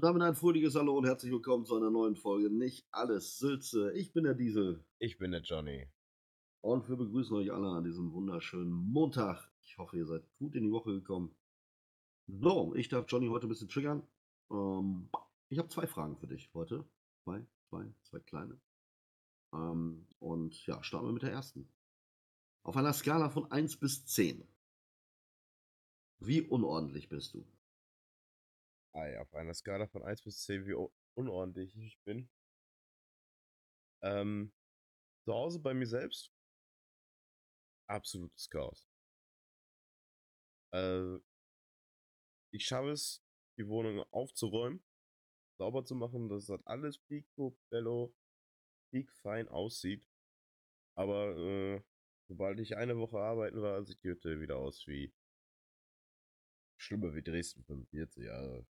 Und damit ein fröhliches Hallo und herzlich willkommen zu einer neuen Folge Nicht alles Sülze. Ich bin der Diesel. Ich bin der Johnny. Und wir begrüßen euch alle an diesem wunderschönen Montag. Ich hoffe, ihr seid gut in die Woche gekommen. So, ich darf Johnny heute ein bisschen triggern. Ähm, ich habe zwei Fragen für dich heute. Zwei, zwei, zwei kleine. Ähm, und ja, starten wir mit der ersten. Auf einer Skala von 1 bis 10. Wie unordentlich bist du? Auf einer Skala von 1 bis 10, wie unordentlich ich bin. Ähm, zu Hause bei mir selbst, absolutes Chaos. Äh, ich schaffe es, die Wohnung aufzuräumen, sauber zu machen, dass das alles picobello, fein aussieht. Aber äh, sobald ich eine Woche arbeiten war, sieht die Hütte wieder aus wie schlimmer wie Dresden 45. Also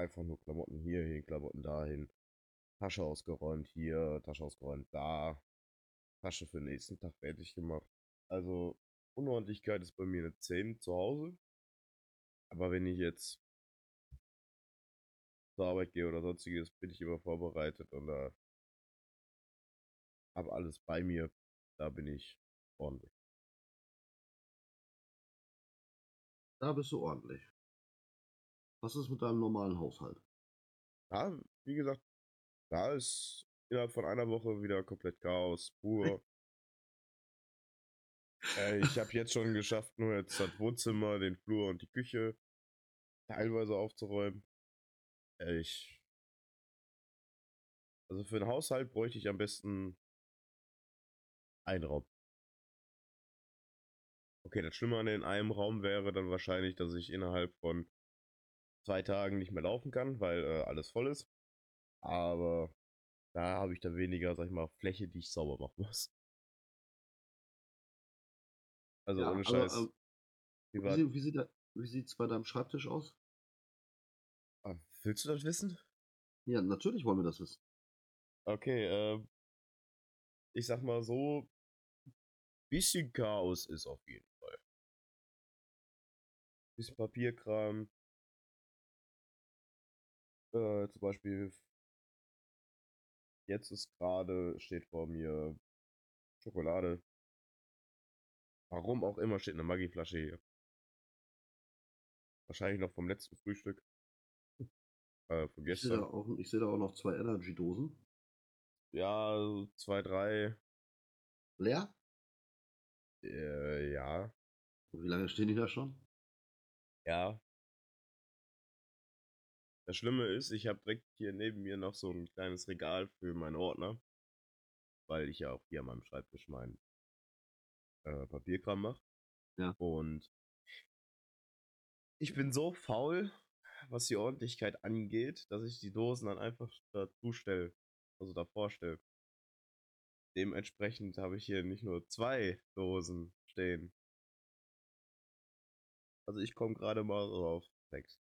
einfach nur Klamotten hier hin, Klamotten dahin. Tasche ausgeräumt hier, Tasche ausgeräumt da. Tasche für den nächsten Tag fertig gemacht. Also Unordentlichkeit ist bei mir eine 10 zu Hause. Aber wenn ich jetzt zur Arbeit gehe oder sonstiges, bin ich immer vorbereitet und da habe alles bei mir. Da bin ich ordentlich. Da bist du ordentlich. Was ist mit deinem normalen Haushalt? Ja, wie gesagt, da ist innerhalb von einer Woche wieder komplett Chaos, pur. äh, ich habe jetzt schon geschafft, nur jetzt das Wohnzimmer, den Flur und die Küche teilweise aufzuräumen. Äh, ich. Also für den Haushalt bräuchte ich am besten einen Raum. Okay, das Schlimme an in einem Raum wäre dann wahrscheinlich, dass ich innerhalb von zwei Tagen nicht mehr laufen kann, weil äh, alles voll ist. Aber da habe ich dann weniger, sag ich mal, Fläche, die ich sauber machen muss. Also ja, ohne Scheiß. Aber, wie, wie, wie, sieht wie sieht's bei deinem Schreibtisch aus? Ah, willst du das wissen? Ja, natürlich wollen wir das wissen. Okay, äh, ich sag mal so, bisschen Chaos ist auf jeden Fall. Bisschen Papierkram. Äh, zum Beispiel, jetzt ist gerade, steht vor mir Schokolade. Warum auch immer steht eine Maggi-Flasche hier. Wahrscheinlich noch vom letzten Frühstück. Äh, von Ich sehe da auch, ich da auch noch zwei Energy-Dosen. Ja, zwei, drei. Leer? Äh, ja. Und wie lange stehen die da schon? Ja. Das Schlimme ist, ich habe direkt hier neben mir noch so ein kleines Regal für meinen Ordner. Weil ich ja auch hier an meinem Schreibtisch meinen äh, Papierkram mache. Ja. Und ich bin so faul, was die Ordentlichkeit angeht, dass ich die Dosen dann einfach dazu stelle. Also davor stelle. Dementsprechend habe ich hier nicht nur zwei Dosen stehen. Also ich komme gerade mal so auf sechs.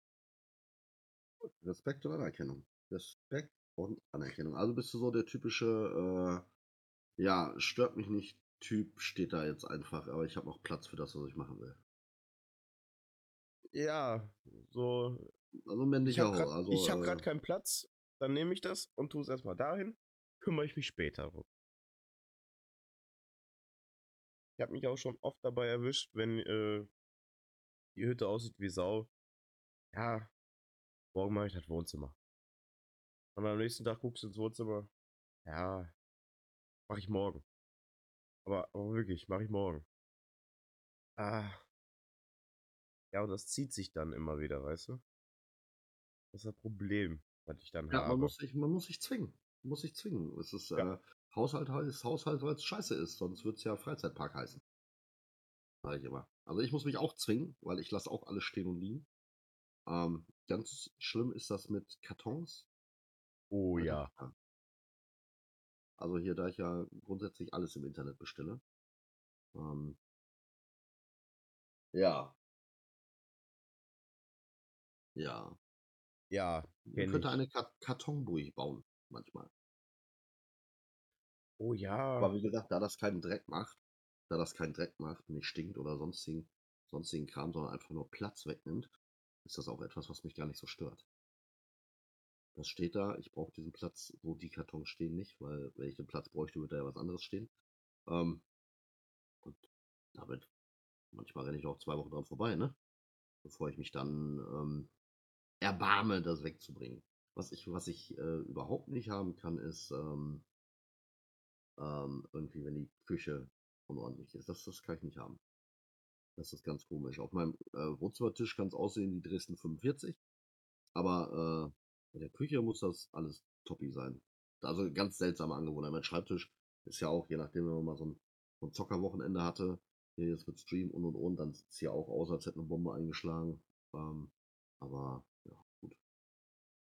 Respekt und Anerkennung. Respekt und Anerkennung. Also bist du so der typische, äh, ja, stört mich nicht Typ, steht da jetzt einfach, aber ich habe noch Platz für das, was ich machen will. Ja, so. Also männlicher Ich habe also, gerade äh, keinen Platz, dann nehme ich das und tue es erstmal dahin, kümmere ich mich später darum. Ich habe mich auch schon oft dabei erwischt, wenn äh, die Hütte aussieht wie Sau. Ja, morgen mache ich das Wohnzimmer. Und am nächsten Tag guckst du ins Wohnzimmer. Ja, mache ich morgen. Aber, aber wirklich, mache ich morgen. Ah. Ja, und das zieht sich dann immer wieder, weißt du? Das ist das Problem, was ich dann ja, habe. Man muss, sich, man muss sich zwingen. Man muss sich zwingen. Es ist, ja. äh, Haushalt heißt Haushalt, weil es scheiße ist, sonst wird es ja Freizeitpark heißen. Sag ich immer. Also ich muss mich auch zwingen, weil ich lasse auch alles stehen und liegen. Ähm, ganz schlimm ist das mit Kartons. Oh ja. Also hier, da ich ja grundsätzlich alles im Internet bestelle. Ähm, ja. Ja. Ja. Man könnte ich. eine Kartonburg bauen, manchmal. Oh ja. Aber wie gesagt, da das keinen Dreck macht, da das keinen Dreck macht, nicht stinkt oder sonstigen, sonstigen Kram, sondern einfach nur Platz wegnimmt, ist das auch etwas, was mich gar nicht so stört. Das steht da. Ich brauche diesen Platz, wo die Kartons stehen, nicht, weil wenn ich den Platz bräuchte, würde da ja was anderes stehen. Ähm, und damit, manchmal renne ich auch zwei Wochen dran vorbei, ne? Bevor ich mich dann ähm, erbarme, das wegzubringen. Was ich, was ich äh, überhaupt nicht haben kann, ist ähm, ähm, irgendwie, wenn die Küche unordentlich ist. Das, das kann ich nicht haben. Das ist ganz komisch. Auf meinem äh, Wohnzimmertisch kann es aussehen wie Dresden 45. Aber äh, in der Küche muss das alles toppi sein. Also ganz seltsame Angewohnheit. Mein Schreibtisch ist ja auch, je nachdem, wenn man mal so ein, so ein Zockerwochenende hatte, hier jetzt mit Stream und und und, dann sieht es hier auch aus, als hätte eine Bombe eingeschlagen. Ähm, aber ja, gut.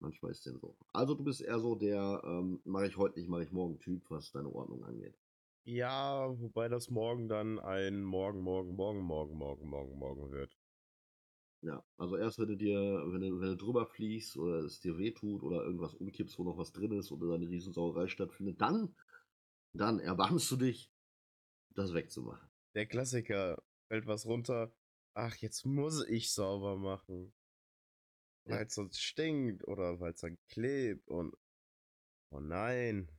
Manchmal ist es denn so. Also du bist eher so der, ähm, mache ich heute nicht, mache ich morgen Typ, was deine Ordnung angeht. Ja, wobei das morgen dann ein Morgen, Morgen, Morgen, Morgen, Morgen, Morgen, Morgen wird. Ja, also erst wenn du dir, wenn du, wenn du drüber fliegst oder es dir wehtut oder irgendwas umkippst, wo noch was drin ist oder eine Riesensauerei stattfindet, dann, dann erbarmst du dich, das wegzumachen. Der Klassiker, fällt was runter, ach, jetzt muss ich sauber machen. Weil es sonst stinkt oder weil es dann klebt und oh nein.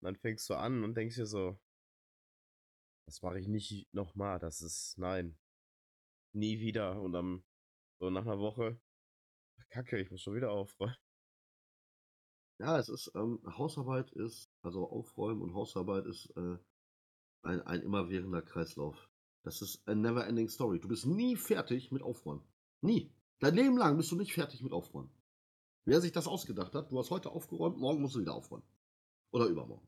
Und dann fängst du an und denkst dir so, das mache ich nicht nochmal, das ist, nein, nie wieder. Und dann so nach einer Woche, kacke, ich muss schon wieder aufräumen. Ja, es ist, ähm, Hausarbeit ist, also Aufräumen und Hausarbeit ist äh, ein, ein immerwährender Kreislauf. Das ist a never ending story. Du bist nie fertig mit Aufräumen. Nie. Dein Leben lang bist du nicht fertig mit Aufräumen. Wer sich das ausgedacht hat, du hast heute aufgeräumt, morgen musst du wieder aufräumen. Oder übermorgen.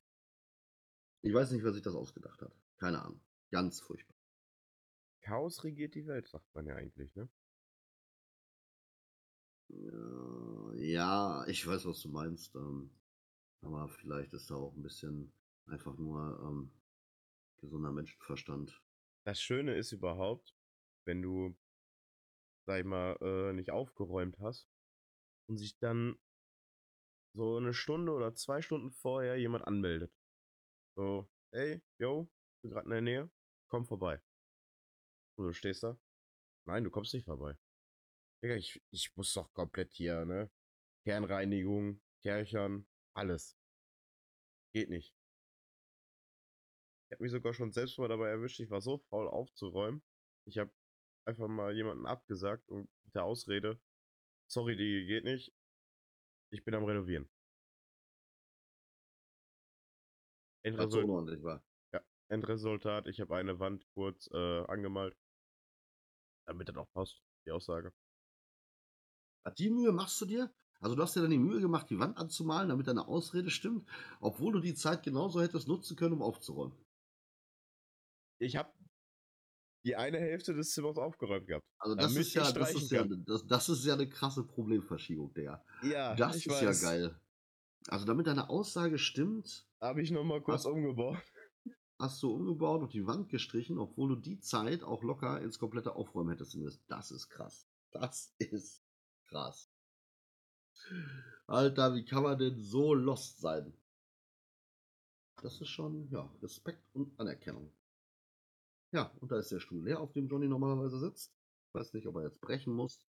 Ich weiß nicht, wer sich das ausgedacht hat. Keine Ahnung. Ganz furchtbar. Chaos regiert die Welt, sagt man ja eigentlich, ne? Ja, ja, ich weiß, was du meinst. Ähm, aber vielleicht ist da auch ein bisschen einfach nur ähm, gesunder Menschenverstand. Das Schöne ist überhaupt, wenn du, sag ich mal, äh, nicht aufgeräumt hast und sich dann so eine Stunde oder zwei Stunden vorher jemand anmeldet. So, hey, yo, bin gerade in der Nähe, komm vorbei. Und du stehst da. Nein, du kommst nicht vorbei. Digga, ich, ich muss doch komplett hier, ne? Kernreinigung, Kärchern, alles. Geht nicht. Ich habe mich sogar schon selbst mal dabei erwischt, ich war so faul aufzuräumen. Ich habe einfach mal jemanden abgesagt und mit der Ausrede, sorry, die geht nicht. Ich bin am Renovieren. Was so war. Endresultat, ich habe eine Wand kurz äh, angemalt. Damit das auch passt, die Aussage. Die Mühe machst du dir? Also du hast dir dann die Mühe gemacht, die Wand anzumalen, damit deine Ausrede stimmt, obwohl du die Zeit genauso hättest nutzen können, um aufzuräumen. Ich habe die eine Hälfte des Zimmers aufgeräumt gehabt. Also das ist ja, das ist ja, das, das ist ja eine krasse Problemverschiebung, Digga. Ja, Das ist weiß. ja geil. Also damit deine Aussage stimmt, Habe ich nochmal kurz Was? umgebaut. hast du umgebaut und die Wand gestrichen, obwohl du die Zeit auch locker ins komplette Aufräumen hättest investiert. Das ist krass. Das ist krass. Alter, wie kann man denn so lost sein? Das ist schon, ja, Respekt und Anerkennung. Ja, und da ist der Stuhl leer, auf dem Johnny normalerweise sitzt. Ich weiß nicht, ob er jetzt brechen muss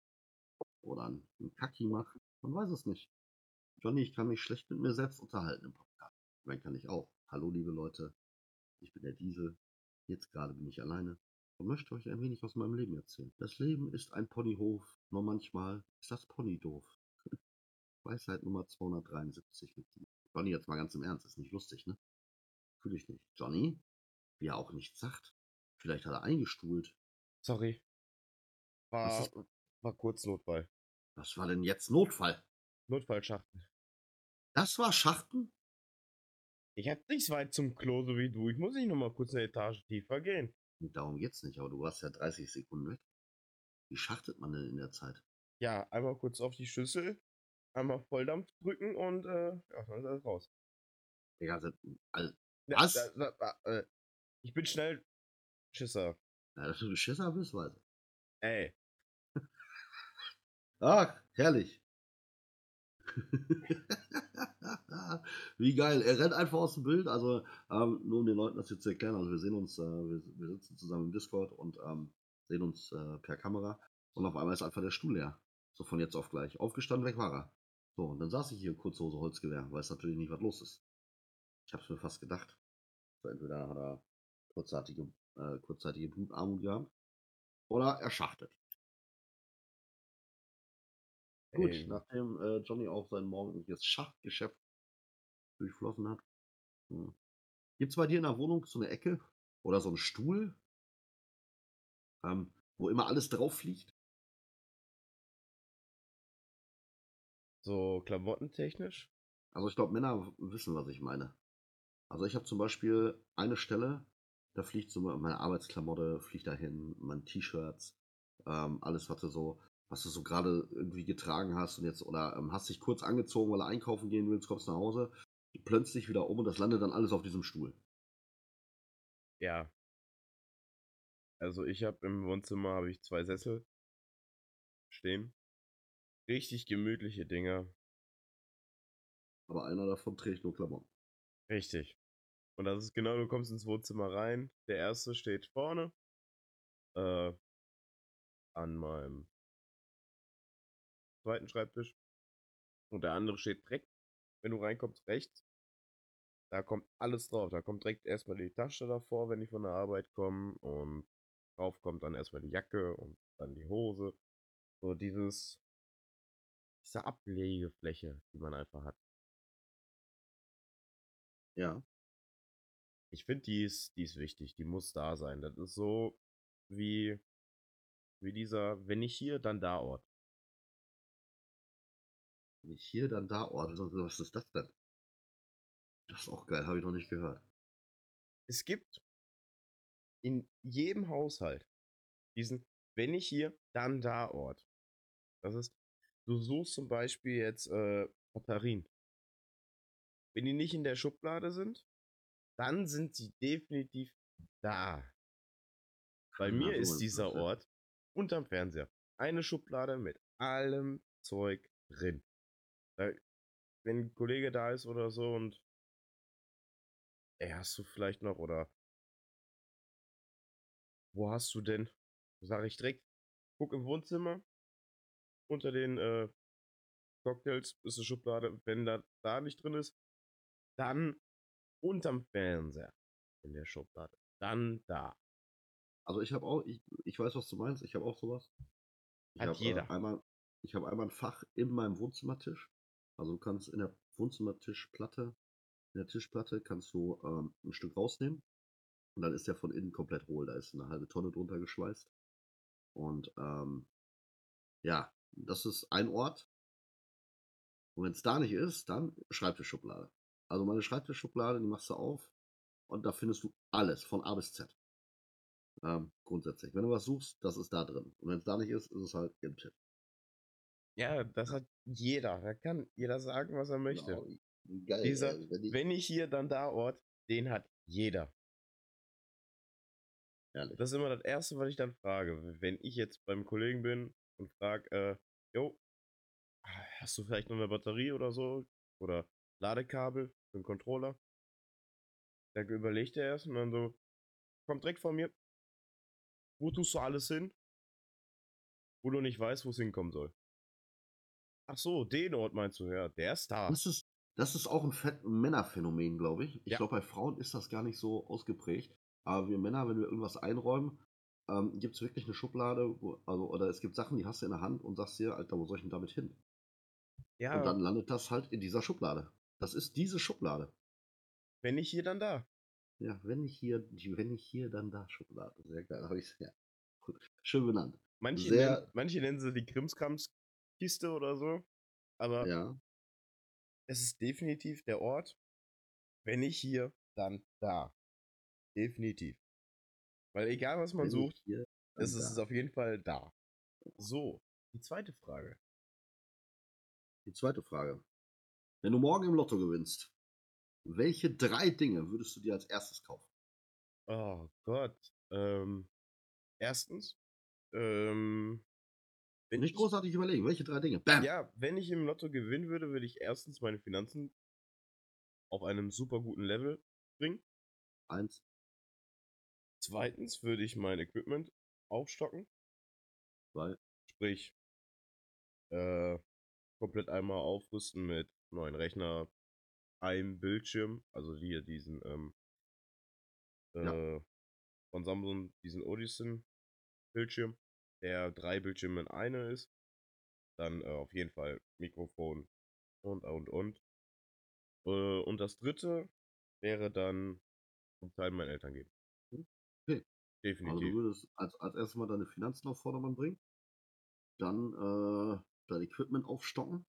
oder einen Kacki macht. Man weiß es nicht. Johnny, ich kann mich schlecht mit mir selbst unterhalten im Podcast. Ich meine, kann ich auch. Hallo, liebe Leute. Ich bin der Diesel. Jetzt gerade bin ich alleine und möchte euch ein wenig aus meinem Leben erzählen. Das Leben ist ein Ponyhof, nur manchmal ist das Pony doof. Weisheit Nummer 273 mit dir. Johnny, jetzt mal ganz im Ernst, ist nicht lustig, ne? Fühl ich nicht. Johnny, wie er auch nichts sagt. Vielleicht hat er eingestuhlt. Sorry. War, war kurz Notfall. Was war denn jetzt Notfall? Notfallschachtel. Das war Schachten? Ich hab nicht so weit zum Klo, so wie du. Ich muss nicht nochmal kurz eine Etage tiefer gehen. Und darum geht's nicht, aber du warst ja 30 Sekunden weg. Wie schachtet man denn in der Zeit? Ja, einmal kurz auf die Schüssel, einmal Volldampf drücken und äh, ja, dann ist alles raus. Digga, also, Was? Da, da, da, äh, ich bin schnell Schisser. ja, dass du Schisser bist, weiß ich. Ey, Ach, herrlich. Wie geil. Er rennt einfach aus dem Bild. Also, ähm, nur um den Leuten das jetzt zu erklären. Also, wir sehen uns, äh, wir, wir sitzen zusammen im Discord und ähm, sehen uns äh, per Kamera. Und auf einmal ist einfach der Stuhl leer. So von jetzt auf gleich. Aufgestanden, weg war er. So, und dann saß ich hier Kurzhose Holzgewehr, weiß natürlich nicht, was los ist. Ich habe es mir fast gedacht. So, entweder hat er kurzzeitige, äh, kurzzeitige Blutarmut gehabt oder er schachtet. Gut, nachdem äh, Johnny auch sein morgendliches Schachtgeschäft durchflossen hat. Hm. Gibt es bei dir in der Wohnung so eine Ecke oder so einen Stuhl, ähm, wo immer alles drauf fliegt? So klamottentechnisch? Also ich glaube, Männer wissen, was ich meine. Also ich habe zum Beispiel eine Stelle, da fliegt so meine Arbeitsklamotte, fliegt dahin, mein T-Shirts, ähm, alles, was du so, was du so gerade irgendwie getragen hast und jetzt, oder ähm, hast dich kurz angezogen, weil du einkaufen gehen willst, kommst nach Hause, plönzt dich wieder um und das landet dann alles auf diesem Stuhl. Ja. Also ich habe im Wohnzimmer habe ich zwei Sessel stehen. Richtig gemütliche Dinger. Aber einer davon trägt nur Klamotten. Richtig. Und das ist genau, du kommst ins Wohnzimmer rein. Der erste steht vorne. Äh, an meinem zweiten Schreibtisch. Und der andere steht direkt, wenn du reinkommst, rechts. Da kommt alles drauf. Da kommt direkt erstmal die Tasche davor, wenn ich von der Arbeit komme. Und drauf kommt dann erstmal die Jacke und dann die Hose. So dieses, diese Ablegefläche, die man einfach hat. Ja. Ich finde, die ist, die ist wichtig. Die muss da sein. Das ist so wie, wie dieser, wenn nicht hier, dann da Ort. Nicht hier, dann da Ort. Was ist das denn? Das ist auch geil, habe ich noch nicht gehört. Es gibt in jedem Haushalt diesen, wenn nicht hier, dann da Ort. Das ist, du suchst zum Beispiel jetzt äh, Batterien. Wenn die nicht in der Schublade sind, dann sind sie definitiv da. Bei mir ist dieser. Ort unterm Fernseher. Eine Schublade mit allem Zeug drin. Wenn ein Kollege da ist oder so und ey, hast du vielleicht noch oder wo hast du denn? Sag ich direkt, guck im Wohnzimmer. Unter den äh, Cocktails ist eine Schublade. Wenn da, da nicht drin ist, dann unterm Fernseher in der Schublade. Dann da. Also ich habe auch, ich, ich weiß, was du meinst, ich habe auch sowas. Ich Hat habe jeder. Äh, einmal, ich habe einmal ein Fach in meinem Wohnzimmertisch. Also du kannst in der Wohnzimmertischplatte, in der Tischplatte kannst du ähm, ein Stück rausnehmen und dann ist der von innen komplett hohl. Da ist eine halbe Tonne drunter geschweißt. Und ähm, ja, das ist ein Ort. Und wenn es da nicht ist, dann Schreibtischschublade. Also meine Schreibtischschublade, die machst du auf und da findest du alles von A bis Z. Ähm, grundsätzlich. Wenn du was suchst, das ist da drin. Und wenn es da nicht ist, ist es halt im Tipp. Ja, das hat jeder. Da kann jeder sagen, was er möchte. Genau. Geil. Dieser, wenn ich, wenn nicht hier, dann da Ort, den hat jeder. ehrlich. Das ist immer das Erste, was ich dann frage. Wenn ich jetzt beim Kollegen bin und frage, äh, jo, hast du vielleicht noch eine Batterie oder so? Oder Ladekabel für einen Controller? Da überlegt er erst und dann so, kommt direkt von mir. Wo tust du alles hin? Wo du nicht weißt, wo es hinkommen soll. Ach so, den Ort meinst du, ja, der ist da. Das ist, das ist auch ein Fett Männerphänomen, glaube ich. Ich Ja. glaube, bei Frauen ist das gar nicht so ausgeprägt. Aber wir Männer, wenn wir irgendwas einräumen, ähm, gibt es wirklich eine Schublade, wo, also, oder es gibt Sachen, die hast du in der Hand und sagst dir, Alter, wo soll ich denn damit hin? Ja, Und dann landet das halt in dieser Schublade. Das ist diese Schublade. wenn nicht hier, dann da. Ja, wenn ich hier, wenn ich hier, dann da Schublade. Sehr geil, habe ich ja. Schön benannt. Manche, Sehr- nennen, manche nennen sie die Krimskramskiste oder so. Aber Ja. es ist definitiv der Ort. Wenn nicht hier, dann da. Definitiv. Weil egal, was man Wenn ich sucht, hier, es ist da. auf jeden Fall da. So, die zweite Frage. Die zweite Frage. Wenn du morgen im Lotto gewinnst, welche drei Dinge würdest du dir als erstes kaufen? Oh Gott. Ähm, erstens, ähm, wenn Nicht ich, großartig überlegen, welche drei Dinge? Bam! ja, wenn ich im Lotto gewinnen würde, würde ich erstens meine Finanzen auf einem super guten Level bringen. Eins, Zweitens würde ich mein Equipment aufstocken. zwei, Sprich, äh, komplett einmal aufrüsten mit neuen Rechner, einem Bildschirm, also hier diesen ähm, Ja. äh, von Samsung, diesen Odyssey Bildschirm, der drei Bildschirme in eine ist. Dann äh, auf jeden Fall Mikrofon und und und. Äh, und das dritte wäre dann zum Teil meinen Eltern geben. Hm, okay. Also du Definitiv. würdest als, als erstes mal deine Finanzen auf Vordermann bringen, dann äh, dein Equipment aufstocken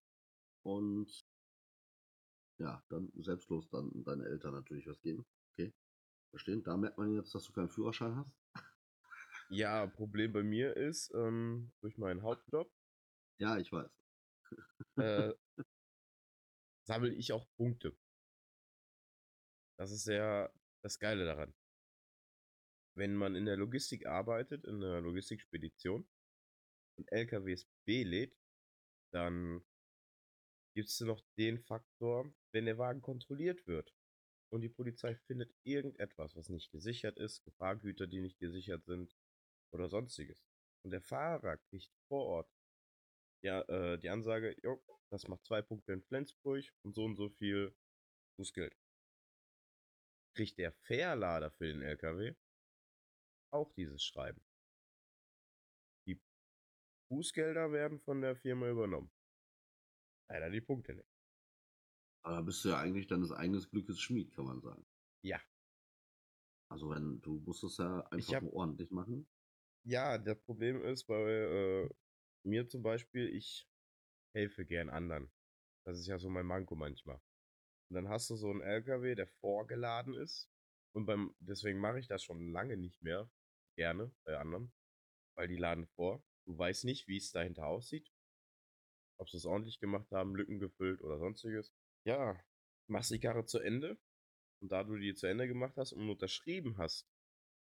und ja, dann selbstlos dann deine Eltern natürlich was geben. Okay. Verstehen? Da merkt man jetzt, dass du keinen Führerschein hast. Ja, Problem bei mir ist, ähm, durch meinen Hauptjob Ja, ich weiß. äh, sammle ich auch Punkte. Das ist ja das Geile daran. Wenn man in der Logistik arbeitet, in einer Logistikspedition und LKWs belädt, dann gibt es noch den Faktor, wenn der Wagen kontrolliert wird und die Polizei findet irgendetwas, was nicht gesichert ist, Gefahrgüter, die nicht gesichert sind oder sonstiges. Und der Fahrer kriegt vor Ort ja, äh, die Ansage, jo, das macht zwei Punkte in Flensburg und so und so viel Bußgeld. Kriegt der Fährlader für den LKW auch dieses Schreiben. Die Bußgelder werden von der Firma übernommen. Leider die Punkte nicht. Aber da bist du ja eigentlich deines eigenen Glückes Schmied, kann man sagen. Ja. Also wenn du musst es ja einfach hab- ordentlich machen. Ja, das Problem ist bei äh, mir zum Beispiel, ich helfe gern anderen. Das ist ja so mein Manko manchmal. Und dann hast du so einen LKW, der vorgeladen ist. Und beim, deswegen mache ich das schon lange nicht mehr gerne bei anderen. Weil die laden vor. Du weißt nicht, wie es dahinter aussieht. Ob sie es ordentlich gemacht haben, Lücken gefüllt oder sonstiges. Ja, machst die Karre zu Ende. Und da du die zu Ende gemacht hast und unterschrieben hast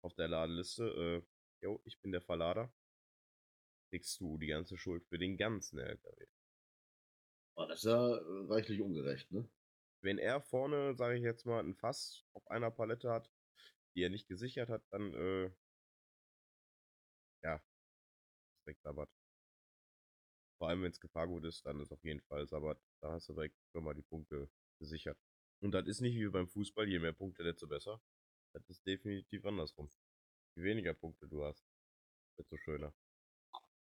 auf der Ladeliste, äh, jo, ich bin der Verlader, kriegst du die ganze Schuld für den ganzen LKW. Oh, das ist ja äh, reichlich ungerecht, ne? Wenn er vorne, sage ich jetzt mal, ein Fass auf einer Palette hat, die er nicht gesichert hat, dann, äh, ja, ist direkt Sabbat. Vor allem, wenn es Gefahrgut ist, dann ist auf jeden Fall Sabbat. Da hast du direkt schon mal die Punkte gesichert. Und das ist nicht wie beim Fußball, je mehr Punkte, desto besser. Das ist definitiv andersrum. Je weniger Punkte du hast, desto schöner.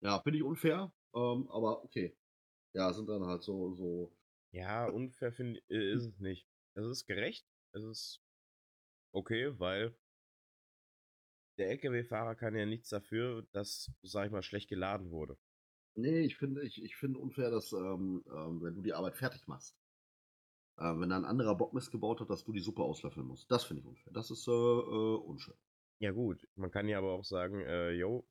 Ja, finde ich unfair, ähm, aber okay. Ja, sind dann halt so, so, Ja, unfair finde ich, äh, ist es nicht. Es ist gerecht. Es ist okay, weil der LKW-Fahrer kann ja nichts dafür, dass, sag ich mal, schlecht geladen wurde. Nee, ich finde, ich, ich finde unfair, dass, ähm, ähm, wenn du die Arbeit fertig machst, äh, wenn da ein anderer Bock missgebaut hat, dass du die Suppe auslöffeln musst. Das finde ich unfair. Das ist äh, äh, unschön. Ja gut, man kann ja aber auch sagen, äh, yo,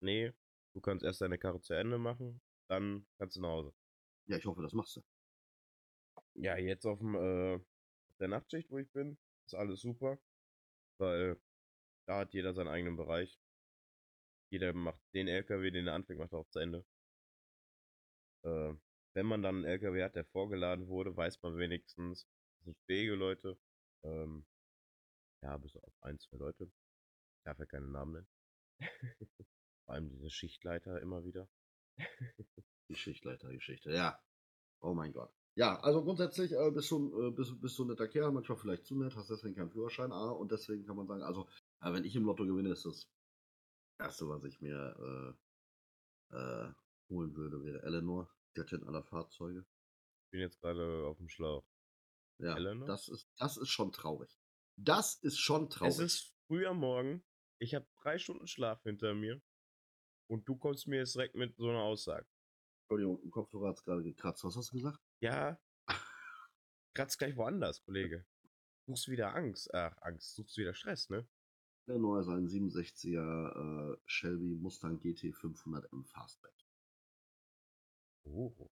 nee, du kannst erst deine Karre zu Ende machen, dann kannst du nach Hause. Ja, ich hoffe, das machst du. Ja, jetzt auf dem, äh, der Nachtschicht, wo ich bin, ist alles super, weil da hat jeder seinen eigenen Bereich. Jeder macht den LKW, den er anfängt, macht er auch zu Ende. Äh, wenn man dann einen LKW hat, der vorgeladen wurde, weiß man wenigstens, das sind fähige Leute. Ähm, ja, bis auf ein, zwei Leute. Ich darf ja keine Namen nennen. Vor allem diese Schichtleiter immer wieder. Geschichtleiter-Geschichte, ja. Oh mein Gott. Ja, also grundsätzlich äh, bist, du, äh, bist, bist du ein netter Kerl, manchmal vielleicht zu nett, hast deswegen keinen Führerschein, A, und deswegen kann man sagen, also, äh, wenn ich im Lotto gewinne, ist das Erste, was ich mir äh, äh, holen würde, wäre Eleanor, Göttin aller Fahrzeuge. Ich bin jetzt gerade auf dem Schlauch. Ja, Eleanor? das ist, das ist schon traurig. Das ist schon traurig. Es ist früh am Morgen. Ich habe drei Stunden Schlaf hinter mir. Und du kommst mir jetzt direkt mit so einer Aussage. Entschuldigung, im Kopfhörer hat es gerade gekratzt. Was hast du gesagt? Ja, kratzt gleich woanders, Kollege. Suchst wieder Angst. Ach, Angst. Suchst wieder Stress, ne? Eleanor ist ein 67er äh, Shelby Mustang GT 500M Fastback. Oh.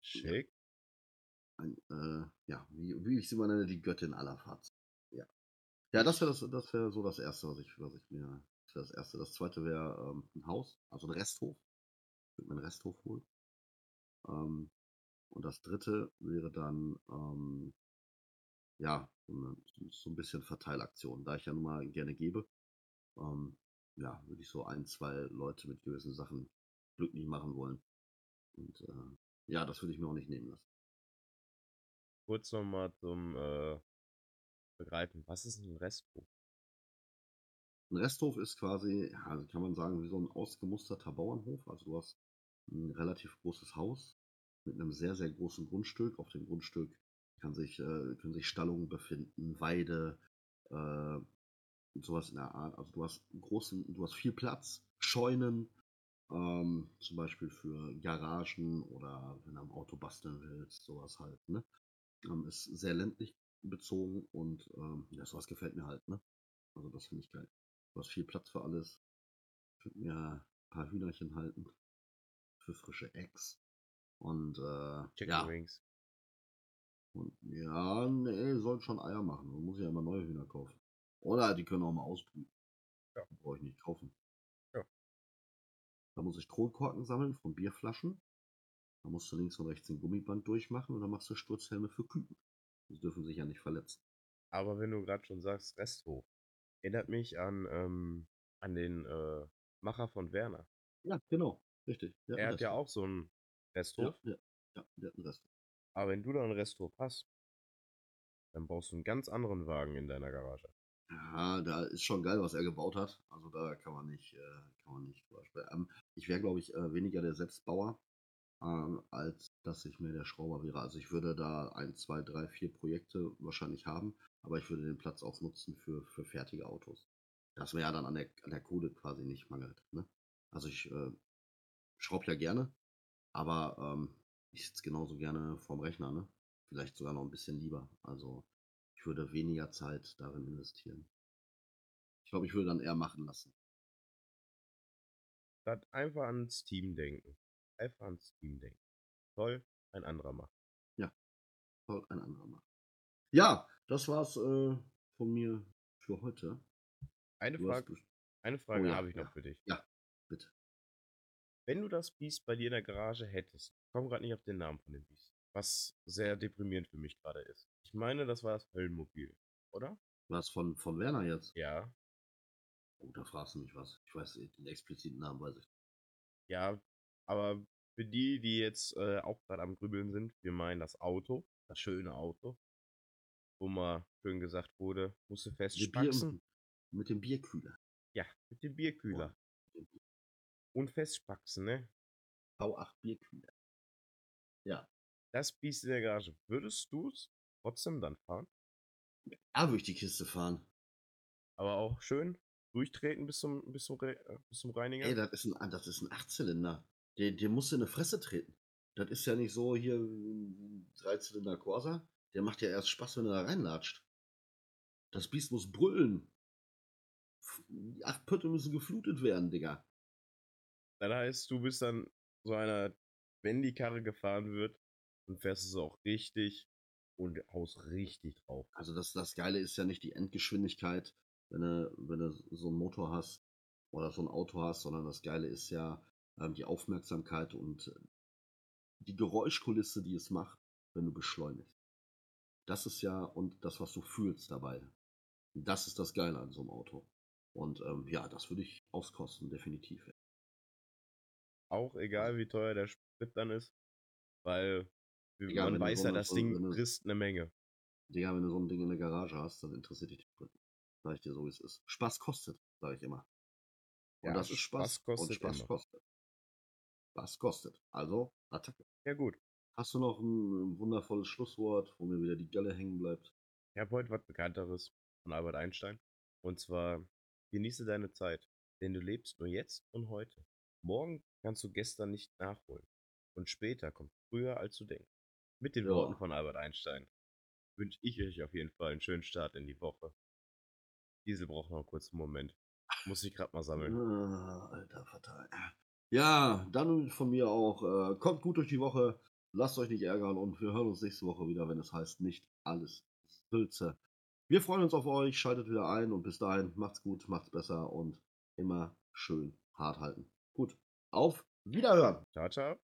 Schick. Ein, äh, ja, wie, wie ich sie mal nenne, die Göttin aller Fahrzeuge. Ja. Ja, das wäre das, das wär so das Erste, was ich, was ich mir. Das wäre das Erste. Das Zweite wäre ähm, ein Haus, also ein Resthof. Ich würde mir einen Resthof holen. Ähm, und das Dritte wäre dann, ähm, ja, so ein bisschen Verteilaktion. Da ich ja nun mal gerne gebe, ähm, ja, würde ich so ein, zwei Leute mit gewissen Sachen glücklich machen wollen. Und äh, Ja, das würde ich mir auch nicht nehmen lassen. Kurz nochmal zum äh, Begreifen. Was ist ein Resthof? Ein Resthof ist quasi, ja, also kann man sagen, wie so ein ausgemusterter Bauernhof. Also du hast ein relativ großes Haus mit einem sehr, sehr großen Grundstück. Auf dem Grundstück kann sich, äh, können sich Stallungen befinden, Weide, äh, sowas in der Art. Also du hast großen, du hast viel Platz, Scheunen, ähm, zum Beispiel für Garagen oder wenn du am Auto basteln willst, sowas halt. Ne? Ähm, ist sehr ländlich bezogen und ähm, ja, sowas gefällt mir halt. Ne? Also das finde ich geil. Du hast viel Platz für alles. Ich würde mir ein paar Hühnerchen halten für frische Eggs. Und äh, Chicken ja, Wings. und, ja, nee, sollen schon Eier machen. Man muss ja immer neue Hühner kaufen. Oder die können auch mal ausbrüten. Ja. Brauche ich nicht kaufen. Da muss ich Kronkorken sammeln von Bierflaschen. Da musst du links und rechts ein Gummiband durchmachen und dann machst du Sturzhelme für Küken. Die dürfen sich ja nicht verletzen. Aber wenn du gerade schon sagst, Resthof, erinnert mich an, ähm, an den äh, Macher von Werner. Ja, genau. Richtig. Der Er hat ja auch so einen Ja, Resthof. ja, ja, der hat einen Resthof. Aber wenn du da einen Resthof hast, dann brauchst du einen ganz anderen Wagen in deiner Garage. Ja, da ist schon geil, was er gebaut hat. Also da kann man nicht, äh, kann man nicht drüber sprechen. Ähm, ich wäre, glaube ich, äh, weniger der Selbstbauer, ähm, als dass ich mehr der Schrauber wäre. Also ich würde da ein, zwei, drei, vier Projekte wahrscheinlich haben, aber ich würde den Platz auch nutzen für, für fertige Autos. Das wäre ja dann an der, an der Kohle quasi nicht mangelt. Ne? Also ich äh, schraube ja gerne, aber ähm, ich sitze genauso gerne vorm Rechner, ne? Vielleicht sogar noch ein bisschen lieber. Also ich würde weniger Zeit darin investieren. Ich glaube, ich würde dann eher machen lassen. Statt einfach ans Team denken. Einfach ans Team denken. Toll, ein anderer macht. Soll ein anderer machen. Ja, das war's äh, von mir für heute. Eine Du Frage, eine Frage Oh ja, habe ich noch ja. für dich. Ja, bitte. Wenn du das Biest bei dir in der Garage hättest, ich komme gerade nicht auf den Namen von dem Biest, was sehr deprimierend für mich gerade ist. Ich meine, das war das Höllenmobil, oder? Was von, von Werner jetzt? Ja, Oh, da fragst du mich was. Ich weiß den expliziten Namen, weiß ich. ja, aber für die, die jetzt äh, auch gerade am Grübeln sind, wir meinen das Auto, das schöne Auto, wo mal schön gesagt wurde, musst du fest Mit, dem Bierkühler. Ja, mit dem Bierkühler. Mit dem Und festpacken, ne? V8 Bierkühler. Ja. Das Biest in der Garage. Würdest du es trotzdem dann fahren? Da würde ich die Kiste fahren. Aber auch schön durchtreten bis zum, bis zum, äh, bis zum Reiniger? Ey, das ist ein, das ist ein Achtzylinder. Der, der muss in eine Fresse treten. Das ist ja nicht so hier ein Dreizylinder Corsa. Der macht ja erst Spaß, wenn er da reinlatscht. Das Biest muss brüllen. Die acht Pötte müssen geflutet werden, Digga. Das heißt, du bist dann so einer, wenn die Karre gefahren wird, und fährst es auch richtig und haust richtig drauf. Also das, das Geile ist ja nicht die Endgeschwindigkeit, wenn du, wenn du so einen Motor hast oder so ein Auto hast, sondern das Geile ist ja ähm, die Aufmerksamkeit und die Geräuschkulisse, die es macht, wenn du beschleunigst. Das ist ja, und das, was du fühlst dabei. Das ist das Geile an so einem Auto. Und ähm, ja, das würde ich auskosten, definitiv. Auch egal, wie teuer der Sprit dann ist, weil Egal, man weiß so ja, das Ding frisst eine Menge. Digga, wenn du so ein Ding in der Garage hast, dann interessiert dich die Sprit. Sag ich dir so, wie es ist. Spaß kostet, sage ich immer. Und Ja, das ist Spaß. Spaß kostet und Spaß immer. kostet. Spaß kostet. Also, Attacke. Ja gut. Hast du noch ein wundervolles Schlusswort, wo mir wieder die Galle hängen bleibt? Ich habe heute was Bekannteres von Albert Einstein. Und zwar, genieße deine Zeit, denn du lebst nur jetzt und heute. Morgen kannst du gestern nicht nachholen. Und später kommt früher, als du denkst. Mit den Ja. Worten von Albert Einstein wünsche ich euch auf jeden Fall einen schönen Start in die Woche. Diesel braucht noch einen kurzen Moment. Muss ich gerade mal sammeln. Ah, alter Vater. Ja, dann von mir auch. Äh, kommt gut durch die Woche. Lasst euch nicht ärgern und wir hören uns nächste Woche wieder, wenn es heißt, nicht alles Sülze. Wir freuen uns auf euch. Schaltet wieder ein und bis dahin macht's gut, macht's besser und immer schön hart halten. Gut. Auf Wiederhören. Ciao, ciao.